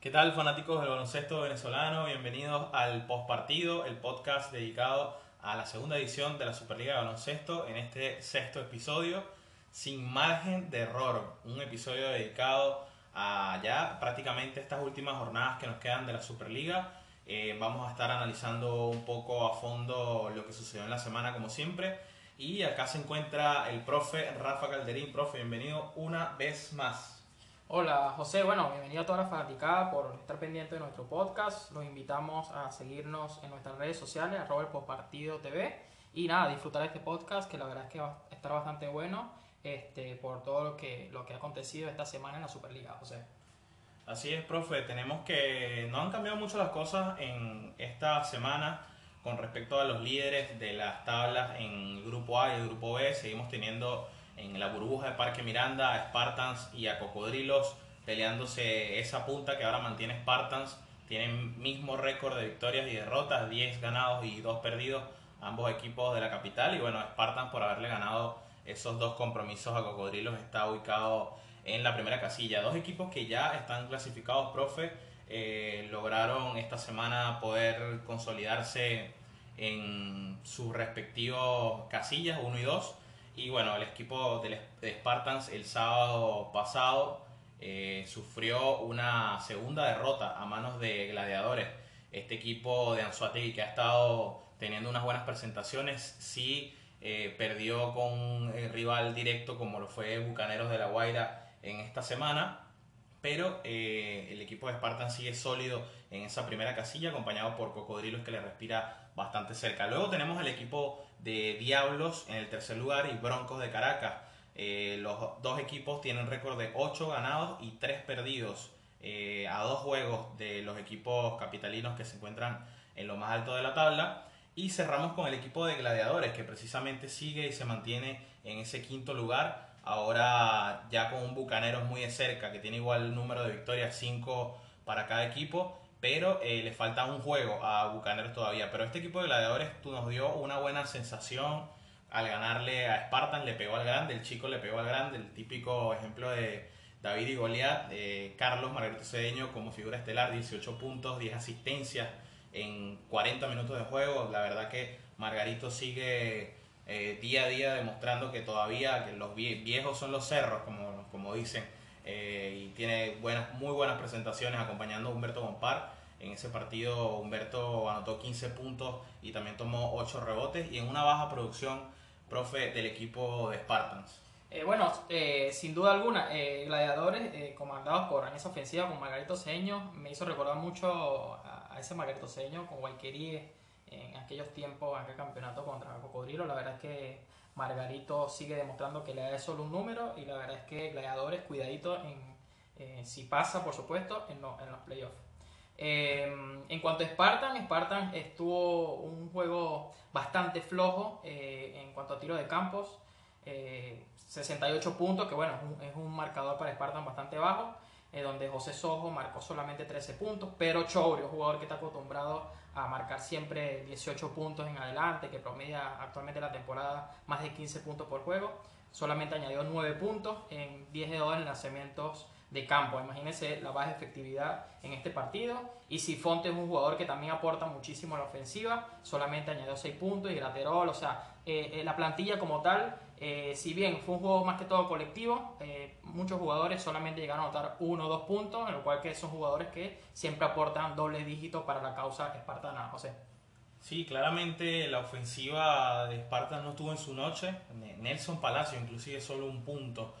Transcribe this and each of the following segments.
¿Qué tal fanáticos del baloncesto venezolano? Bienvenidos al postpartido, el podcast dedicado a la segunda edición de la Superliga de Baloncesto en este sexto episodio, sin margen de error, un episodio dedicado a ya prácticamente estas últimas jornadas que nos quedan de la Superliga. Eh, vamos a estar analizando un poco a fondo lo que sucedió en la semana como siempre. Y acá se encuentra el profe Rafa Calderín. Profe, bienvenido una vez más. Hola José, bueno, bienvenido a toda la fanaticada por estar pendiente de nuestro podcast. Los invitamos a seguirnos en nuestras redes sociales, arroba el postpartido TV. Y nada, disfrutar este podcast que la verdad es que va a estar bastante bueno este, por todo lo que, lo que ha acontecido esta semana en la Superliga, José. Así es, profe, tenemos que... No han cambiado mucho las cosas en esta semana con respecto a los líderes de las tablas en el grupo A y el grupo B. Seguimos teniendo en la burbuja de Parque Miranda a Spartans y a Cocodrilos peleándose esa punta que ahora mantiene Spartans. Tienen mismo récord de victorias y derrotas, 10 ganados y 2 perdidos, ambos equipos de la capital. Y bueno, Spartans por haberle ganado esos dos compromisos a Cocodrilos está ubicado en la primera casilla. Dos equipos que ya están clasificados, profe, eh, lograron esta semana poder consolidarse en sus respectivos casillas, 1 y 2 y bueno, el equipo de Spartans el sábado pasado eh, sufrió una segunda derrota a manos de Gladiadores. Este equipo de Anzuategui que ha estado teniendo unas buenas presentaciones, sí eh, perdió con un rival directo como lo fue Bucaneros de la Guaira en esta semana, pero el equipo de Spartans sigue sólido en esa primera casilla, acompañado por Cocodrilos que le respira bastante cerca. Luego tenemos el equipo de Diablos en el tercer lugar y Broncos de Caracas. Eh, los dos equipos tienen récord de 8 ganados y 3 perdidos eh, a dos juegos de los equipos capitalinos que se encuentran en lo más alto de la tabla. Y cerramos con el equipo de Gladiadores que precisamente sigue y se mantiene en ese quinto lugar. Ahora ya con un Bucaneros muy de cerca que tiene igual número de victorias, 5 para cada equipo pero eh, le falta un juego a Bucaneros todavía. Pero este equipo de gladiadores nos dio una buena sensación al ganarle a Spartan, le pegó al grande, el chico le pegó al grande, el típico ejemplo de David y Goliat, Carlos Margarito Cedeño como figura estelar, 18 puntos, 10 asistencias en 40 minutos de juego. La verdad que Margarito sigue eh, día a día demostrando que todavía que los viejos son los cerros, como, como dicen eh, y tiene buenas, muy buenas presentaciones acompañando a Humberto Gompar. En ese partido Humberto anotó 15 puntos y también tomó 8 rebotes y en una baja producción, profe, del equipo de Spartans. Eh, bueno, eh, sin duda alguna, Gladiadores, comandados por esa ofensiva con Margarito Seño, me hizo recordar mucho a, ese Margarito Seño con Guayquerí en aquellos tiempos, aquel campeonato contra Cocodrilo. La verdad es que Margarito sigue demostrando que le da solo un número y la verdad es que Gladiadores, cuidadito en eh, si pasa, por supuesto, en, en los playoffs. Eh, en cuanto a Spartan, Spartan estuvo un juego bastante flojo eh, en cuanto a tiro de campos. 68 puntos, que bueno, es un, marcador para Spartan bastante bajo, donde José Sojo marcó solamente 13 puntos, pero Chourio, jugador que está acostumbrado a marcar siempre 18 puntos en adelante, que promedia actualmente la temporada más de 15 puntos por juego. Solamente añadió 9 puntos en 10 de 2 en lanzamientos de campo. Imagínense la baja efectividad en este partido. Y si Fonte es un jugador que también aporta muchísimo a la ofensiva, solamente añadió 6 puntos y Graterol, o sea, eh, eh, la plantilla como tal, eh, si bien fue un juego más que todo colectivo, muchos jugadores solamente llegaron a anotar 1 o 2 puntos, en lo cual que son jugadores que siempre aportan doble dígito para la causa espartana, José. Sí, claramente la ofensiva de Esparta no estuvo en su noche. Nelson Palacio, inclusive solo un punto.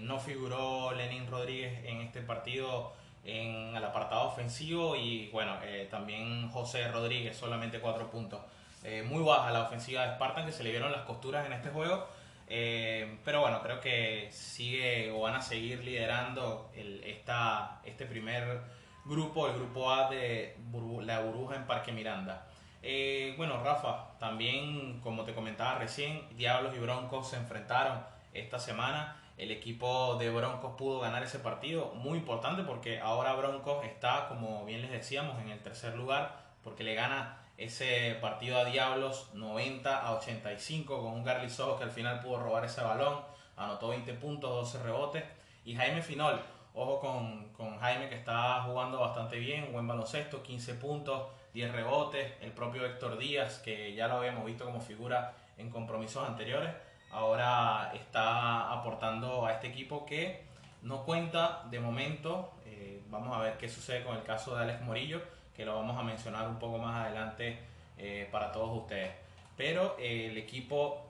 no figuró Lenin Rodríguez en este partido en el apartado ofensivo y bueno, también José Rodríguez, solamente cuatro puntos. Eh, muy baja la ofensiva de Spartan, que se le vieron las costuras en este juego. Eh, pero bueno, creo que sigue o van a seguir liderando el, esta, este primer grupo, el grupo A de la burbuja en Parque Miranda. Eh, bueno, Rafa, también como te comentaba recién, Diablos y Broncos se enfrentaron esta semana. El equipo de Broncos pudo ganar ese partido, muy importante porque ahora Broncos está, como bien les decíamos, en el tercer lugar, porque le gana ese partido a Diablos 90 a 85 con un Garly Sojo que al final pudo robar ese balón, anotó 20 puntos, 12 rebotes. Y Jaime Finol, ojo con, con Jaime que está jugando bastante bien, buen baloncesto, 15 puntos, 10 rebotes. El propio Héctor Díaz, que ya lo habíamos visto como figura en compromisos anteriores, ahora está aportando a este equipo que no cuenta de momento. Eh, vamos a ver qué sucede con el caso de Alex Morillo, que lo vamos a mencionar un poco más adelante eh, para todos ustedes. Pero eh, el equipo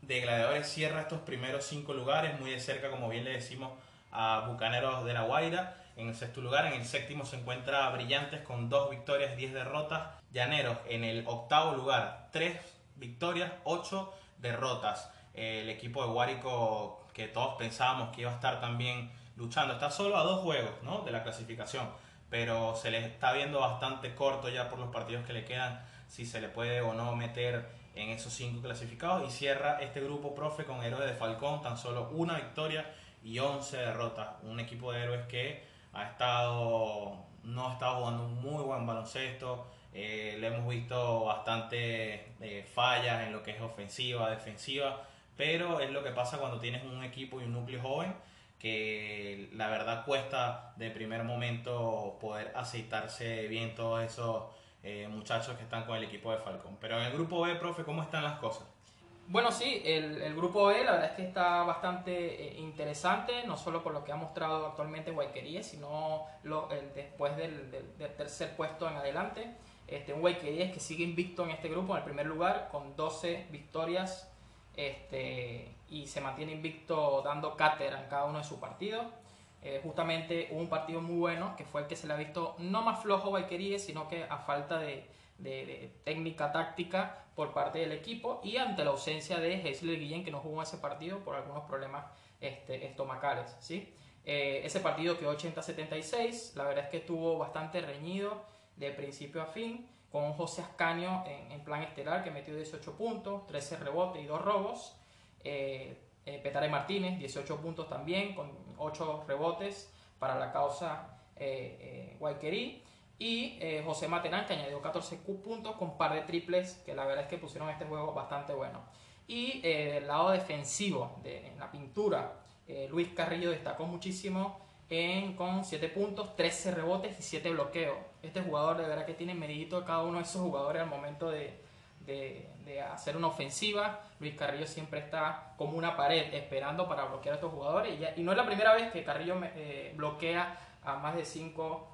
de Gladiadores cierra estos primeros cinco lugares, muy de cerca, como bien le decimos, a Bucaneros de la Guaira. En el sexto lugar, en el séptimo se encuentra Brillantes con dos victorias, diez derrotas. Llaneros en el octavo lugar, tres victorias, ocho derrotas. el equipo de Guárico que todos pensábamos que iba a estar también luchando. Está solo a dos juegos ¿no? de la clasificación, pero se le está viendo bastante corto ya por los partidos que le quedan, si se le puede o no meter en esos cinco clasificados. Y cierra este grupo profe con Héroes de Falcón, tan solo una victoria y 11 derrotas. Un equipo de héroes que ha estado, no estado jugando un muy buen baloncesto. Eh, le hemos visto bastante eh, fallas en lo que es ofensiva, defensiva pero es lo que pasa cuando tienes un equipo y un núcleo joven que la verdad cuesta de primer momento poder aceitarse bien todos esos eh, muchachos que están con el equipo de Falcón. Pero en el grupo B, profe, ¿cómo están las cosas? Bueno, sí, el, grupo B la verdad es que está bastante eh, interesante, no solo por lo que ha mostrado actualmente Guayquería, sino lo, después del, tercer puesto en adelante. Este, un Guayquería que sigue invicto en este grupo, en el primer lugar, con 12 victorias este, y se mantiene invicto dando cátedra en cada uno de sus partidos. Eh, justamente hubo un partido muy bueno que fue el que se le ha visto no más flojo Valquerie, sino que a falta de, técnica táctica por parte del equipo y ante la ausencia de Heisler Guillén que no jugó ese partido por algunos problemas este, estomacales. ¿sí? Eh, ese partido quedó 80-76, la verdad es que estuvo bastante reñido de principio a fin con José Ascanio en, plan estelar que metió 18 puntos, 13 rebotes y 2 robos. Eh, eh, Petare Martínez, 18 puntos también, con 8 rebotes para la causa eh, eh Y eh, José Materán, que añadió 14 puntos con par de triples, que la verdad es que pusieron este juego bastante bueno. Y del lado defensivo, de, en la pintura, Luis Carrillo destacó muchísimo con 7 puntos, 13 rebotes y 7 bloqueos. Este jugador de verdad que tiene medidito cada uno de esos jugadores al momento de, de, hacer una ofensiva. Luis Carrillo siempre está como una pared esperando para bloquear a estos jugadores. Y, y no es la primera vez que Carrillo eh, bloquea a más de 5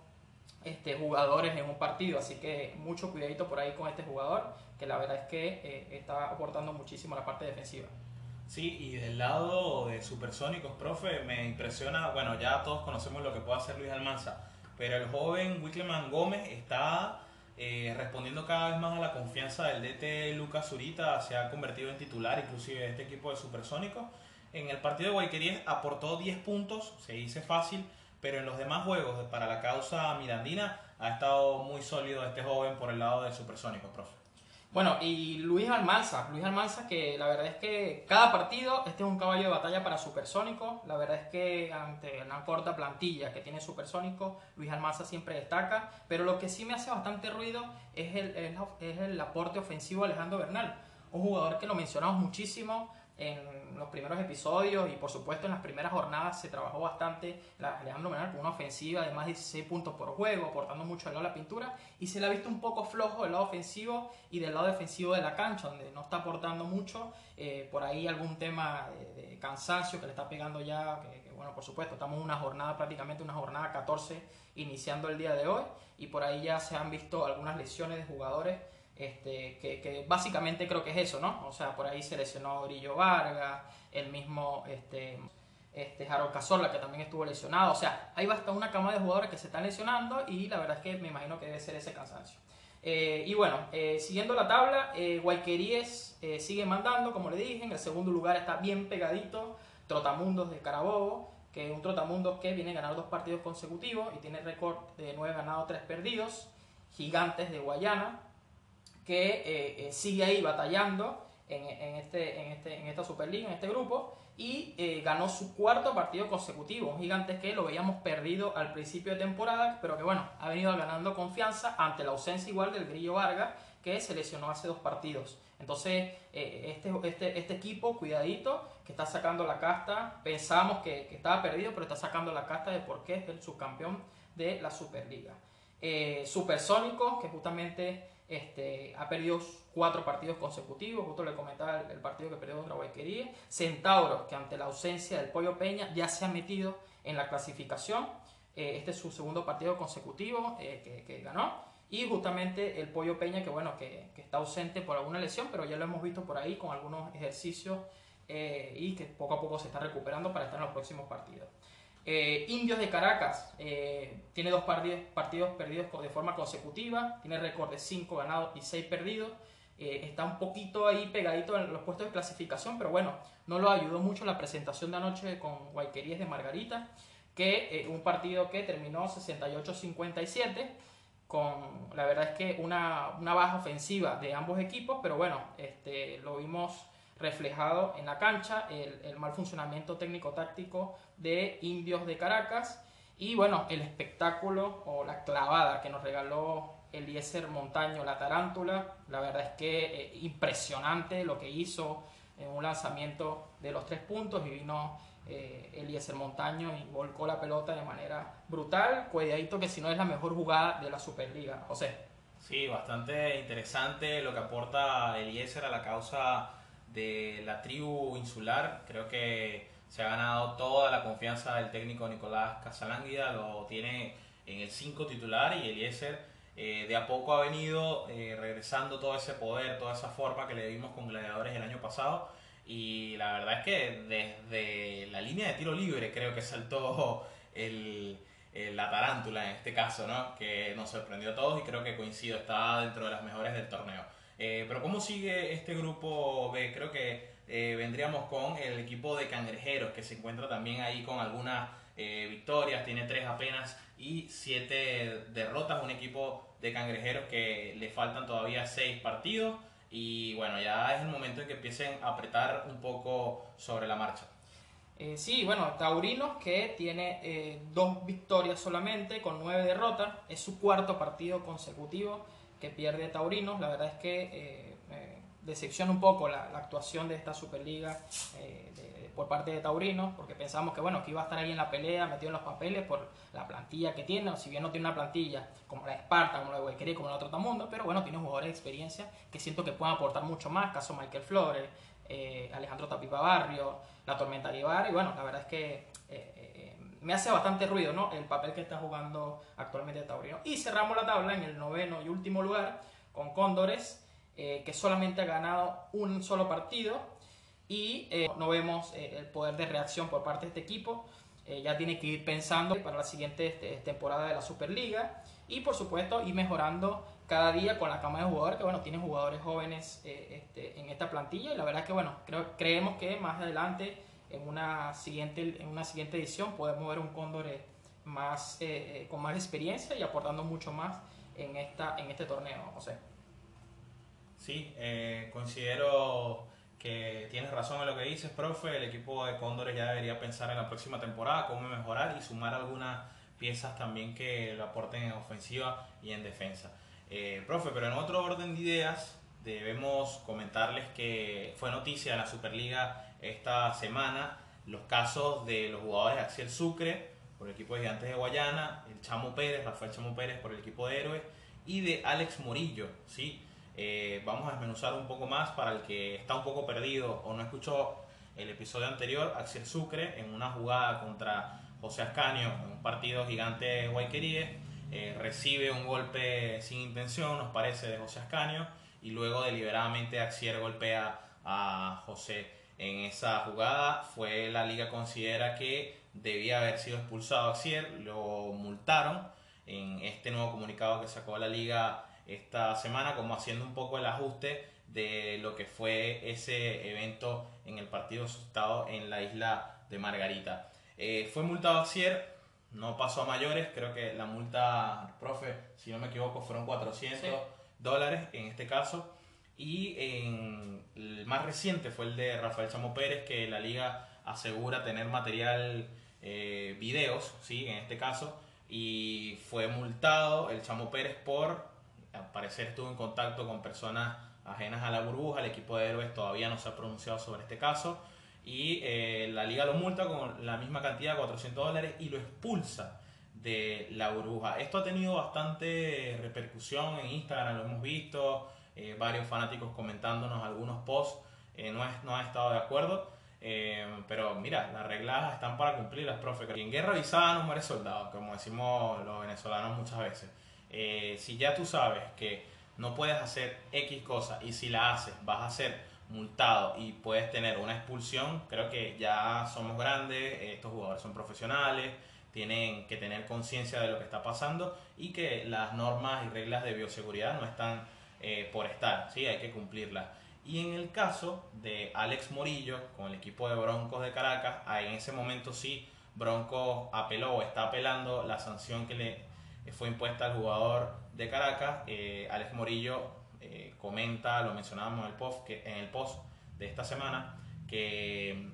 este, jugadores en un partido. Así que mucho cuidadito por ahí con este jugador, que la verdad es que eh, está aportando muchísimo a la parte defensiva. Sí, y del lado de Supersónicos, profe, me impresiona, bueno, ya todos conocemos lo que puede hacer Luis Almanza, pero el joven Wickleman Gómez está eh, respondiendo cada vez más a la confianza del DT Lucas Zurita, se ha convertido en titular inclusive de este equipo de Supersónicos. En el partido de Guayquerías aportó 10 puntos, se dice fácil, pero en los demás juegos para la causa mirandina ha estado muy sólido este joven por el lado de Supersónicos, profe. Bueno, y Luis Almanza, Luis Almanza que la verdad es que cada partido, este es un caballo de batalla para Supersónico, la verdad es que ante una corta plantilla que tiene Supersónico, Luis Almanza siempre destaca, pero lo que sí me hace bastante ruido es el, es el aporte ofensivo de Alejandro Bernal, un jugador que lo mencionamos muchísimo, en los primeros episodios y por supuesto en las primeras jornadas se trabajó bastante. La Alejandro Menal con una ofensiva de más de 16 puntos por juego, aportando mucho al lado de la pintura y se le ha visto un poco flojo del lado ofensivo y del lado defensivo de la cancha, donde no está aportando mucho, eh, por ahí algún tema de, cansancio que le está pegando ya, que, bueno, por supuesto, estamos en una jornada prácticamente, una jornada 14 iniciando el día de hoy y por ahí ya se han visto algunas lesiones de jugadores este, que, básicamente creo que es eso, ¿no? O sea, por ahí se lesionó Grillo Vargas, el mismo este, este Harold que también estuvo lesionado. O sea, hay bastante una cama de jugadores que se están lesionando y la verdad es que me imagino que debe ser ese cansancio. Eh, y bueno, eh, siguiendo la tabla, eh, Guayqueríes sigue mandando, como le dije, en el segundo lugar está bien pegadito Trotamundos de Carabobo, que es un Trotamundos que viene a ganar dos partidos consecutivos y tiene récord de 9 ganados, 3 perdidos. Gigantes de Guayana, que eh, eh, sigue ahí batallando en, este, en, este, en esta Superliga, en este grupo, y eh, ganó su cuarto partido consecutivo. Un gigante que lo veíamos perdido al principio de temporada, pero que bueno, ha venido ganando confianza ante la ausencia igual del Grillo Vargas, que se lesionó hace dos partidos. Entonces, eh, este, este, este equipo, cuidadito, que está sacando la casta, pensábamos que, estaba perdido, pero está sacando la casta de por qué es el subcampeón de la Superliga. Eh, que justamente este, ha perdido cuatro partidos consecutivos, justo le comentaba el, partido que perdió contra Guayquería. Centauros, que ante la ausencia del Pollo Peña ya se ha metido en la clasificación. Eh, este es su segundo partido consecutivo eh, que, ganó. Y justamente el Pollo Peña, que bueno, que, está ausente por alguna lesión, pero ya lo hemos visto por ahí con algunos ejercicios eh, y que poco a poco se está recuperando para estar en los próximos partidos. Indios de Caracas tiene dos partidos, perdidos de forma consecutiva, tiene récord de 5 ganados y 6 perdidos. está un poquito ahí pegadito en los puestos de clasificación, pero bueno, no lo ayudó mucho la presentación de anoche con Guayquerías de Margarita que eh, un partido que terminó 68-57 con la verdad es que una, una, baja ofensiva de ambos equipos, pero bueno, este, lo vimos reflejado en la cancha, el, mal funcionamiento técnico-táctico de Indios de Caracas y bueno, el espectáculo o la clavada que nos regaló Eliezer Montaño, la tarántula, la verdad es que eh, impresionante lo que hizo en un lanzamiento de los tres puntos y vino eh, Eliezer Montaño y volcó la pelota de manera brutal. Cuidadito que si no es la mejor jugada de la Superliga. José. Sí, bastante interesante lo que aporta Eliezer a la causa de la tribu insular. Creo que se ha ganado toda la confianza del técnico Nicolás Casalánguida, lo tiene en el 5 titular y Eliezer eh, de a poco ha venido eh, regresando todo ese poder, toda esa forma que le vimos con Gladiadores el año pasado y la verdad es que desde la línea de tiro libre creo que saltó el, la tarántula en este caso, ¿no? Que nos sorprendió a todos y creo que coincido, está dentro de las mejores del torneo. Eh, pero ¿cómo sigue este grupo B? Creo que eh, vendríamos con el equipo de cangrejeros que se encuentra también ahí con algunas eh, victorias, tiene tres apenas y siete derrotas, un equipo de cangrejeros que le faltan todavía seis partidos. Y bueno, ya es el momento en que empiecen a apretar un poco sobre la marcha. Sí, bueno, Taurinos que tiene eh, dos victorias solamente con nueve derrotas, es su cuarto partido consecutivo que pierde Taurinos, la verdad es que eh, decepciona un poco la, actuación de esta Superliga por parte de Taurinos, porque pensamos que bueno, que iba a estar ahí en la pelea, metido en los papeles por la plantilla que tiene, si bien no tiene una plantilla como la de Esparta, como la de Huayquería, como la de Trotamundo, pero bueno, tiene jugadores de experiencia que siento que pueden aportar mucho más, caso Michael Flores, eh, Alejandro Tapipa Barrio, la Tormenta Guevara, y bueno, la verdad es que eh, eh, me hace bastante ruido ¿no? el papel que está jugando actualmente Taurino. Y cerramos la tabla en el noveno y último lugar con Cóndores, que solamente ha ganado un solo partido, y eh, no vemos eh, el poder de reacción por parte de este equipo. Eh, ya tiene que ir pensando para la siguiente este, temporada de la Superliga y por supuesto ir mejorando cada día con la cama de jugadores que bueno tienen jugadores jóvenes este, en esta plantilla y la verdad que bueno creo, creemos que más adelante en una siguiente en una siguiente edición podemos ver un Cóndor más con más experiencia y aportando mucho más en esta en este torneo José sí considero que tienes razón en lo que dices, profe. El equipo de Cóndores ya debería pensar en la próxima temporada cómo mejorar y sumar algunas piezas también que lo aporten en ofensiva y en defensa. Eh, profe, pero en otro orden de ideas, debemos comentarles que fue noticia en la Superliga esta semana los casos de los jugadores Axel Sucre por el equipo de Gigantes de Guayana, el Chamo Pérez, Rafael Chamo Pérez por el equipo de Héroes y de Alex Morillo, ¿sí? Eh, vamos a desmenuzar un poco más para el que está un poco perdido o no escuchó el episodio anterior. Axel Sucre en una jugada contra José Ascanio en un partido gigante de Guayqueríe eh, recibe un golpe sin intención, nos parece, de José Ascanio y luego deliberadamente Axier golpea a José en esa jugada. Fue la liga considera que debía haber sido expulsado Axier, lo multaron en este nuevo comunicado que sacó la liga esta semana, como haciendo un poco el ajuste de lo que fue ese evento en el partido asustado en la isla de Margarita. Eh, fue multado a Cier, no pasó a mayores, creo que la multa, profe, si no me equivoco, fueron 400 dólares en este caso. Y en el más reciente fue el de Rafael Chamo Pérez, que la liga asegura tener material, eh, videos, ¿sí? en este caso, y fue multado el Chamo Pérez por al parecer estuvo en contacto con personas ajenas a la burbuja, el equipo de héroes todavía no se ha pronunciado sobre este caso y eh, la liga lo multa con la misma cantidad, 400 dólares, y lo expulsa de la burbuja. Esto ha tenido bastante repercusión en Instagram, lo hemos visto, eh, varios fanáticos comentándonos algunos posts, eh, no, es, no han estado de acuerdo. pero mira, las reglas están para cumplirlas, profe. En guerra avisada no muere soldado, como decimos los venezolanos muchas veces. si ya tú sabes que no puedes hacer X cosa y si la haces vas a ser multado y puedes tener una expulsión, creo que ya somos grandes, estos jugadores son profesionales, tienen que tener conciencia de lo que está pasando y que las normas y reglas de bioseguridad no están eh, por estar, ¿sí? hay que cumplirlas. Y en el caso de Alex Morillo con el equipo de Broncos de Caracas, en ese momento sí, Broncos apeló o está apelando la sanción que le fue impuesta al jugador de Caracas. Eh, Alex Morillo eh, comenta, lo mencionábamos en el, post, que, en el post de esta semana, que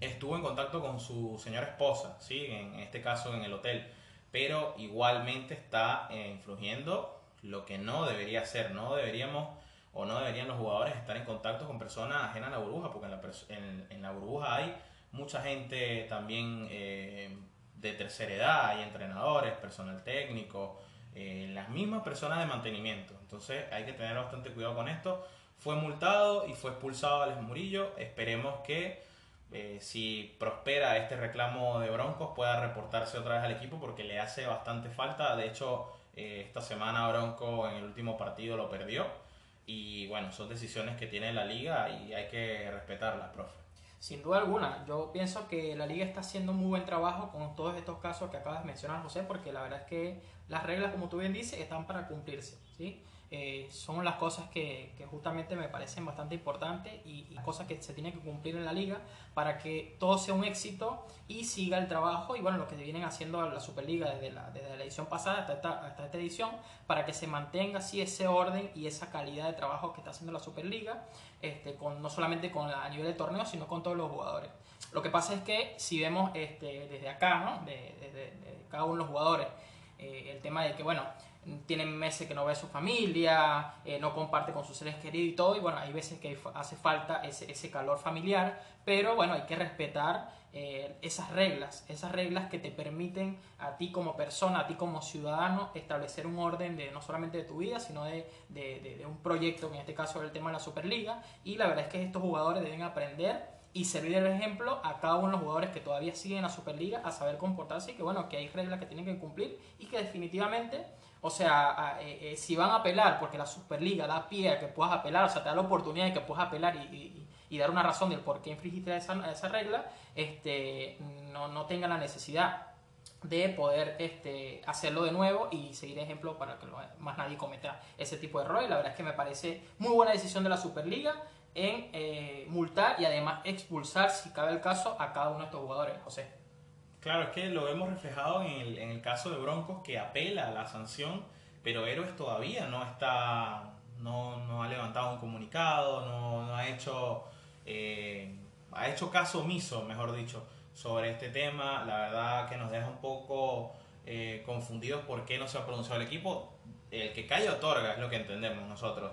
estuvo en contacto con su señora esposa, ¿sí? en este caso en el hotel, pero igualmente está eh, influyendo lo que no debería ser, no deberíamos o no deberían los jugadores estar en contacto con personas ajenas a la burbuja, porque en la, burbuja hay mucha gente también eh, de tercera edad, hay entrenadores, personal técnico, eh, las mismas personas de mantenimiento. Entonces hay que tener bastante cuidado con esto. Fue multado y fue expulsado Alex Murillo. Esperemos que eh, si prospera este reclamo de Broncos pueda reportarse otra vez al equipo porque le hace bastante falta. De hecho, eh, esta semana Bronco en el último partido lo perdió. Y bueno, son decisiones que tiene la liga y hay que respetarlas, profe. Sin duda alguna, yo pienso que la liga está haciendo muy buen trabajo con todos estos casos que acabas de mencionar, José, porque la verdad es que las reglas, como tú bien dices, están para cumplirse, ¿sí? Eh, son las cosas que, justamente me parecen bastante importantes y, las cosas que se tienen que cumplir en la liga para que todo sea un éxito y siga el trabajo y bueno, lo que vienen haciendo la Superliga desde la, desde la edición pasada hasta esta, hasta esta edición para que se mantenga así ese orden y esa calidad de trabajo que está haciendo la Superliga, este, con, no solamente con a nivel de torneo, sino con todos los jugadores. Lo que pasa es que si vemos este, desde acá, ¿no? de, cada uno de los jugadores, eh, el tema de que, bueno, tienen meses que no ve a su familia, eh, no comparte con sus seres queridos y todo, y bueno, hay veces que hace falta ese, ese calor familiar, pero bueno, hay que respetar eh, esas reglas, esas reglas que te permiten a ti como persona, a ti como ciudadano, establecer un orden de no solamente de tu vida, sino de, de, de un proyecto, en este caso el tema de la Superliga, y la verdad es que estos jugadores deben aprender y servir de ejemplo a cada uno de los jugadores que todavía siguen en la Superliga a saber comportarse y que bueno, que hay reglas que tienen que cumplir y que definitivamente, o sea, eh, eh, si van a apelar, porque la Superliga da pie a que puedas apelar, o sea, te da la oportunidad de que puedas apelar y, dar una razón del por qué infringiste esa, esa regla, este, no, no tengan la necesidad de poder este, hacerlo de nuevo y seguir ejemplo para que más nadie cometa ese tipo de errores. La verdad es que me parece muy buena decisión de la Superliga en eh, multar y además expulsar, si cabe el caso, a cada uno de estos jugadores, José. Claro, es que lo vemos reflejado en el, caso de Broncos que apela a la sanción, pero Héroes todavía no está, no, ha levantado un comunicado, no, ha hecho, eh, ha hecho caso omiso, mejor dicho, sobre este tema. La verdad que nos deja un poco eh, confundidos por qué no se ha pronunciado el equipo. El que cae otorga, es lo que entendemos nosotros.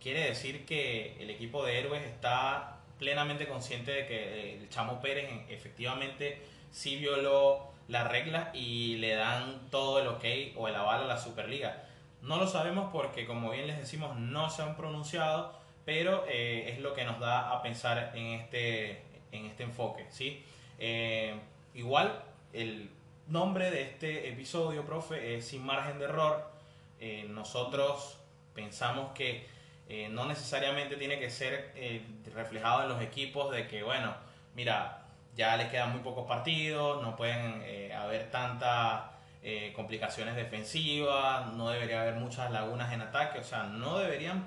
Quiere decir que el equipo de héroes está plenamente consciente de que el Chamo Pérez efectivamente sí violó las reglas y le dan todo el ok o el aval a la Superliga. No lo sabemos porque, como bien les decimos, no se han pronunciado, pero eh, es lo que nos da a pensar en este, en este enfoque. ¿sí? Eh, igual, el nombre de este episodio, profe, es Sin Margen de Error. Eh, nosotros pensamos que eh, no necesariamente tiene que ser eh, reflejado en los equipos de que, bueno, mira, ya les quedan muy pocos partidos, no pueden eh, haber tantas complicaciones defensivas, no debería haber muchas lagunas en ataque, o sea, no deberían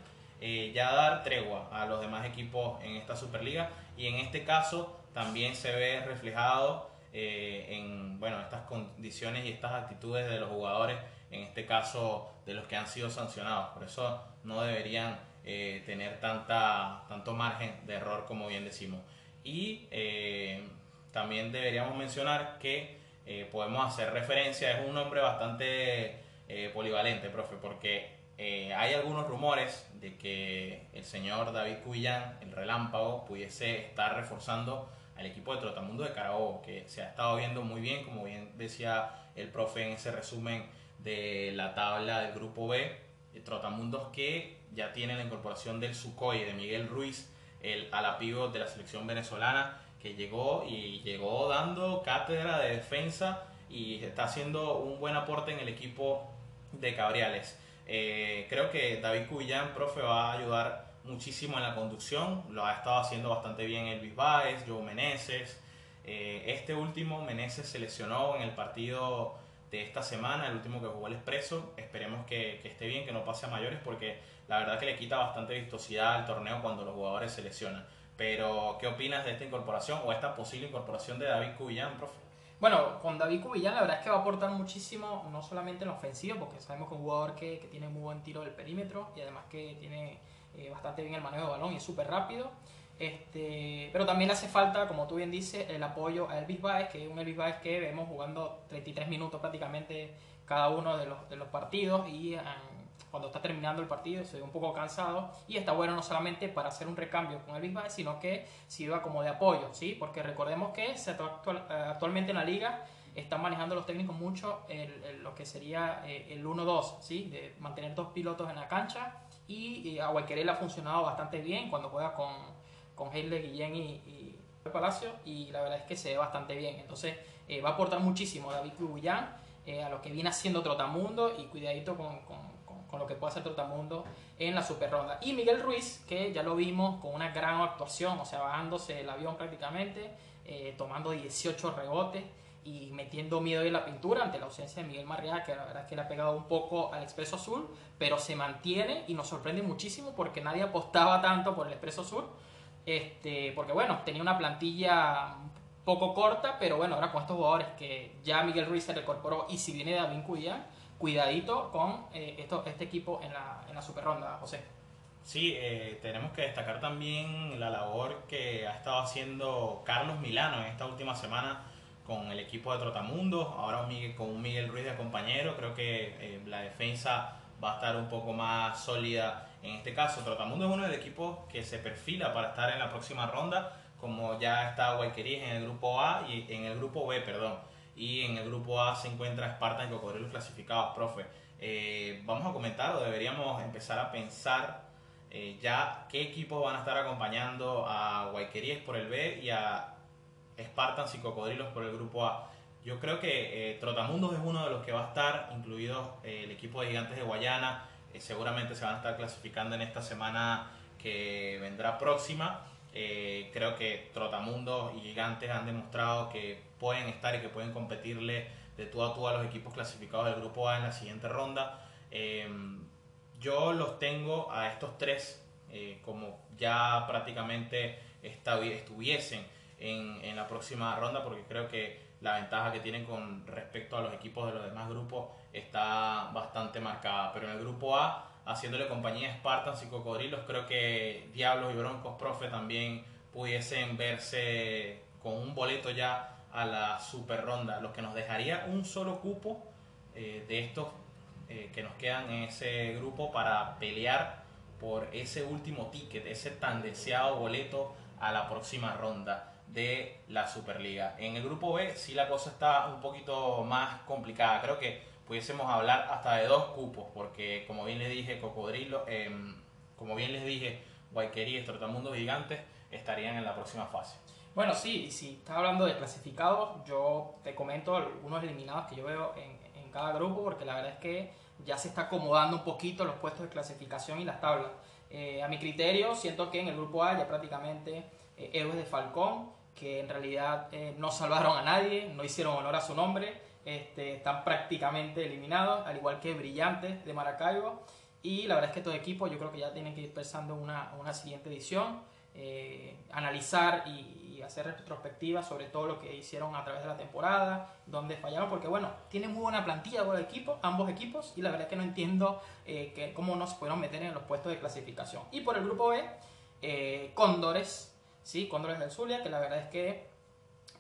ya dar tregua a los demás equipos en esta Superliga. Y en este caso también se ve reflejado en bueno, estas condiciones y estas actitudes de los jugadores, en este caso de los que han sido sancionados, por eso no deberían eh, tener tanta, tanto margen de error como bien decimos. Y eh, también deberíamos mencionar que eh, podemos hacer referencia, es un nombre bastante polivalente, profe, porque hay algunos rumores de que el señor David Cuyán, el relámpago, pudiese estar reforzando al equipo de Trotamundo de Carabobo, que se ha estado viendo muy bien, como bien decía el profe en ese resumen de la tabla del grupo B, Trotamundos que ya tiene la incorporación del Sucoy, de Miguel Ruiz, el alapivo de la selección venezolana, que llegó y llegó dando cátedra de defensa y está haciendo un buen aporte en el equipo de Cabriales. Eh, creo que David Cubillán, profe, va a ayudar muchísimo en la conducción. Lo ha estado haciendo bastante bien Elvis Baez, Joe Meneses. Eh, este último, Meneses se lesionó en el partido de esta semana, el último que jugó el Expreso. Esperemos que, que, esté bien, que no pase a mayores, porque la verdad que le quita bastante vistosidad al torneo cuando los jugadores se lesionan. Pero, ¿qué opinas de esta incorporación o esta posible incorporación de David Cubillán, profe? Bueno, con David Cubillán la verdad es que va a aportar muchísimo, no solamente en la ofensiva, porque sabemos que es un jugador que, que tiene muy buen tiro del perímetro y además que tiene eh, bastante bien el manejo de balón y es súper rápido. Este, pero también hace falta, como tú bien dices, el apoyo a Elvis Baez, que es un Elvis Baez que vemos jugando 33 minutos prácticamente cada uno de los, de los partidos y um, cuando está terminando el partido se ve un poco cansado y está bueno no solamente para hacer un recambio con Elvis Baez, sino que sirva como de apoyo, ¿sí? porque recordemos que se actual, eh, actualmente en la liga están manejando los técnicos mucho el, el, lo que sería eh, el 1-2, ¿sí? de mantener dos pilotos en la cancha y, a Guayquerel ha funcionado bastante bien cuando juega con, con Heile Guillén y, y, Palacio y la verdad es que se ve bastante bien. Entonces eh, va a aportar muchísimo David Cubullán eh, a lo que viene haciendo Trotamundo y cuidadito con, con, con, con, lo que puede hacer Trotamundo en la super ronda. Y Miguel Ruiz, que ya lo vimos con una gran actuación, o sea, bajándose el avión prácticamente, eh, tomando 18 rebotes y metiendo miedo en la pintura ante la ausencia de Miguel Marriaga, que la verdad es que le ha pegado un poco al Expreso Azul, pero se mantiene y nos sorprende muchísimo porque nadie apostaba tanto por el Expreso Sur, este, porque bueno, tenía una plantilla poco corta, pero bueno, ahora con estos jugadores que ya Miguel Ruiz se recorporó y si viene David Cuyán, cuidadito con eh, esto, este equipo en la, en la super ronda, José. Sí, eh, tenemos que destacar también la labor que ha estado haciendo Carlos Milano en esta última semana con el equipo de Trotamundo, ahora con Miguel Ruiz de compañero, creo que eh, la defensa va a estar un poco más sólida en este caso. Trotamundo es uno de los equipos que se perfila para estar en la próxima ronda, como ya está Guayqueríes en el grupo A y en el grupo B, perdón. Y en el grupo A se encuentra Spartan y Cocodrilos clasificados, profe. Eh, vamos a comentar o deberíamos empezar a pensar eh, ya qué equipos van a estar acompañando a Guayqueríes por el B y a Spartans y Cocodrilos por el grupo A. Yo creo que eh, Trotamundos es uno de los que va a estar, incluido eh, el equipo de Gigantes de Guayana. Eh, seguramente se van a estar clasificando en esta semana que vendrá próxima. creo que Trotamundos y Gigantes han demostrado que pueden estar y que pueden competirle de tú a tú a los equipos clasificados del grupo A en la siguiente ronda. yo los tengo a estos tres como ya prácticamente estuviesen en, en la próxima ronda porque creo que la ventaja que tienen con respecto a los equipos de los demás grupos está bastante marcada. Pero en el grupo A, haciéndole compañía a Spartans y Cocodrilos, creo que Diablos y Broncos Profe también pudiesen verse con un boleto ya a la super ronda, lo que nos dejaría un solo cupo eh, de estos eh, que nos quedan en ese grupo para pelear por ese último ticket, ese tan deseado boleto a la próxima ronda de la Superliga. En el grupo B sí la cosa está un poquito más complicada. Creo que pudiésemos hablar hasta de dos cupos, porque como bien les dije, Cocodrilo, eh, como bien les dije, Guayquería y Trotamundos Gigantes estarían en la próxima fase. Bueno, sí, si estás hablando de clasificados, yo te comento algunos eliminados que yo veo en, en cada grupo, porque la verdad es que ya se está acomodando un poquito los puestos de clasificación y las tablas. Eh, a mi criterio, siento que en el grupo A ya prácticamente eh, Héroes de Falcón, que en realidad eh, no salvaron a nadie, no hicieron honor a su nombre, este, están prácticamente eliminados, al igual que Brillantes de Maracaibo. Y la verdad es que estos equipos yo creo que ya tienen que ir pensando una, una siguiente edición, eh, analizar y, y, hacer retrospectiva sobre todo lo que hicieron a través de la temporada, donde fallaron, porque bueno, tienen muy buena plantilla los equipos, ambos equipos, y la verdad es que no entiendo eh, que, cómo no se pudieron meter en los puestos de clasificación. Y por el grupo B, eh, Cóndores, ¿sí? Cóndores del Zulia, que la verdad es que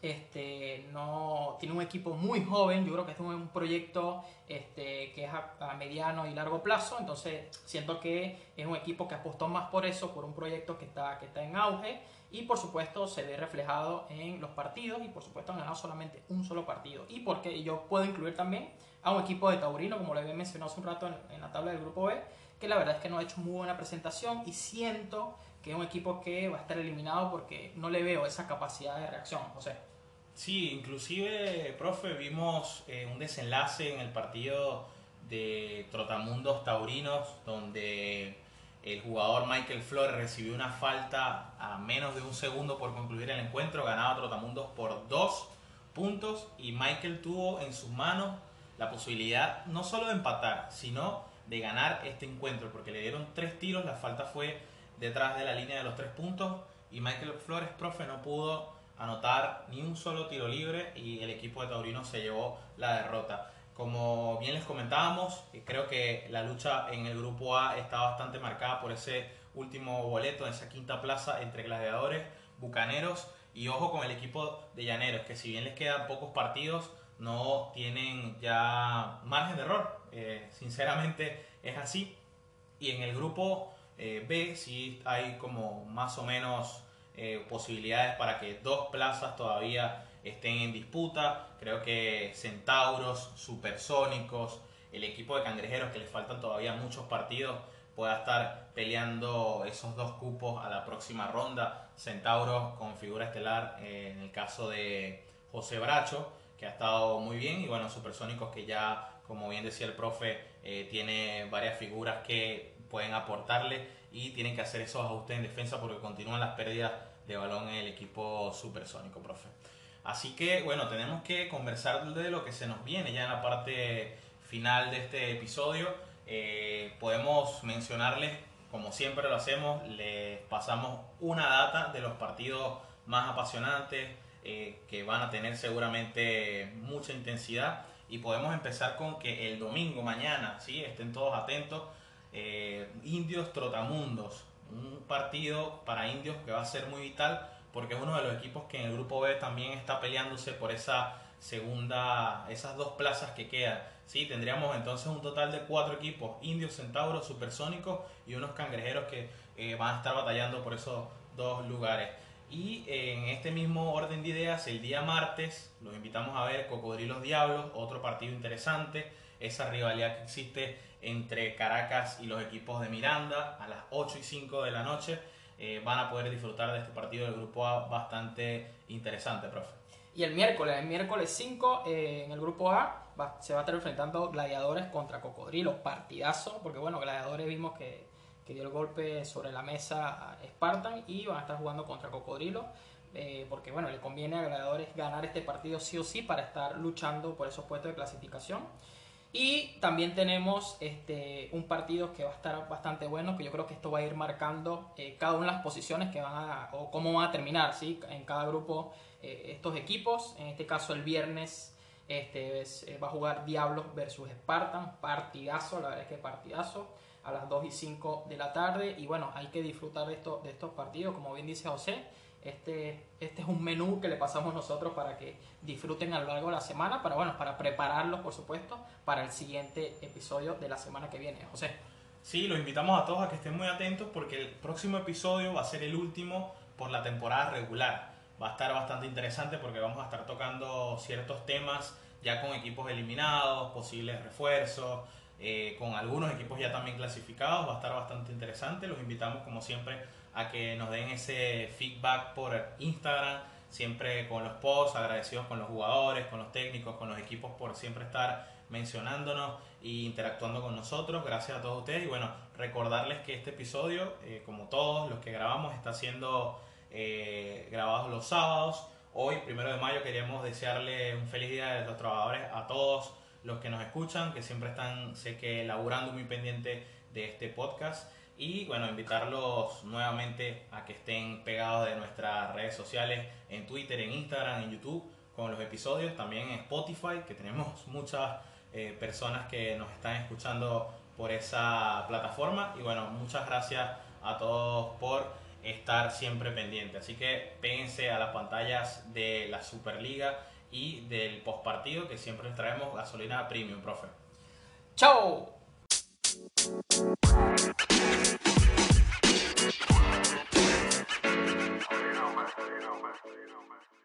este, no, tiene un equipo muy joven, yo creo que este es un proyecto este, que es a, mediano y largo plazo, entonces siento que es un equipo que apostó más por eso, por un proyecto que está, que está en auge y por supuesto se ve reflejado en los partidos y por supuesto han ganado solamente un solo partido. Y porque yo puedo incluir también a un equipo de Taurino, como le había mencionado hace un rato en, en la tabla del grupo B, que la verdad es que no ha hecho muy buena presentación y siento que es un equipo que va a estar eliminado porque no le veo esa capacidad de reacción, José. Sí, inclusive, profe, vimos eh, un desenlace en el partido de Trotamundos Taurinos, donde el jugador Michael Flores recibió una falta a menos de un segundo por concluir el encuentro, ganaba Trotamundos por dos puntos y Michael tuvo en sus manos la posibilidad no solo de empatar, sino de ganar este encuentro, porque le dieron tres tiros, la falta fue detrás de la línea de los tres puntos y Michael Flores, profe, no pudo anotar ni un solo tiro libre y el equipo de Taurino se llevó la derrota. Como bien les comentábamos, creo que la lucha en el grupo A está bastante marcada por ese último boleto, esa quinta plaza entre gladiadores, bucaneros y ojo con el equipo de llaneros, que si bien les quedan pocos partidos, no tienen ya margen de error. Eh, sinceramente es así. Y en el grupo eh, B sí hay como más o menos eh, posibilidades para que dos plazas todavía estén en disputa. Creo que Centauros, Supersónicos, el equipo de Cangrejeros, que les faltan todavía muchos partidos, pueda estar peleando esos dos cupos a la próxima ronda. Centauros con figura estelar eh, en el caso de José Bracho, que ha estado muy bien, y bueno, Supersónicos que ya, como bien decía el profe, eh, tiene varias figuras que pueden aportarle y tienen que hacer esos ajustes en defensa porque continúan las pérdidas de balón en el equipo supersónico, profe. Así que, bueno, tenemos que conversar de lo que se nos viene ya en la parte final de este episodio. Eh, podemos mencionarles, como siempre lo hacemos, les pasamos una data de los partidos más apasionantes eh, que van a tener seguramente mucha intensidad. Y podemos empezar con que el domingo, mañana, ¿sí? estén todos atentos eh, indios Trotamundos, un partido para Indios que va a ser muy vital porque es uno de los equipos que en el grupo B también está peleándose por esa segunda, esas dos plazas que quedan. Sí, tendríamos entonces un total de cuatro equipos, Indios, Centauros, Supersónicos y unos cangrejeros que eh, van a estar batallando por esos dos lugares. Y eh, en este mismo orden de ideas, el día martes los invitamos a ver Cocodrilos Diablos, otro partido interesante, esa rivalidad que existe entre Caracas y los equipos de Miranda a las 8 y 5 de la noche. Eh, van a poder disfrutar de este partido del grupo A bastante interesante, profe. Y el miércoles, el miércoles 5 eh, en el grupo A se va a estar enfrentando Gladiadores contra Cocodrilos, partidazo, porque bueno, Gladiadores vimos que, que dio el golpe sobre la mesa a Spartan y van a estar jugando contra Cocodrilos. Eh, porque bueno, le conviene a Gladiadores ganar este partido sí o sí para estar luchando por esos puestos de clasificación. Y también tenemos este, un partido que va a estar bastante bueno, que yo creo que esto va a ir marcando eh, cada una de las posiciones que van a, o cómo van a terminar, ¿sí? En cada grupo eh, estos equipos. En este caso el viernes este, eh, va a jugar Diablos versus Spartan, partidazo, la verdad es que partidazo, a las 2 y 5 de la tarde. Y bueno, hay que disfrutar esto, de estos partidos, como bien dice José este, este es un menú que le pasamos nosotros para que disfruten a lo largo de la semana, para, bueno, para prepararlos, por supuesto, para el siguiente episodio de la semana que viene. José. Sí, los invitamos a todos a que estén muy atentos porque el próximo episodio va a ser el último por la temporada regular. Va a estar bastante interesante porque vamos a estar tocando ciertos temas ya con equipos eliminados, posibles refuerzos, eh, con algunos equipos ya también clasificados. Va a estar bastante interesante. Los invitamos como siempre a que nos den ese feedback por Instagram, siempre con los posts, agradecidos con los jugadores, con los técnicos, con los equipos por siempre estar mencionándonos e interactuando con nosotros. Gracias a todos ustedes y bueno, recordarles que este episodio, eh, como todos los que grabamos, está siendo eh, grabado los sábados. Hoy, primero de mayo, queríamos desearle un feliz día de los trabajadores a todos los que nos escuchan, que siempre están, sé que, laburando muy pendiente de este podcast. Y bueno, invitarlos nuevamente a que estén pegados de nuestras redes sociales en Twitter, en Instagram, en YouTube, con los episodios, también en Spotify, que tenemos muchas eh, personas que nos están escuchando por esa plataforma. Y bueno, muchas gracias a todos por estar siempre pendiente. Así que péguense a las pantallas de la Superliga y del postpartido que siempre les traemos gasolina premium, profe. ¡Chao! you más.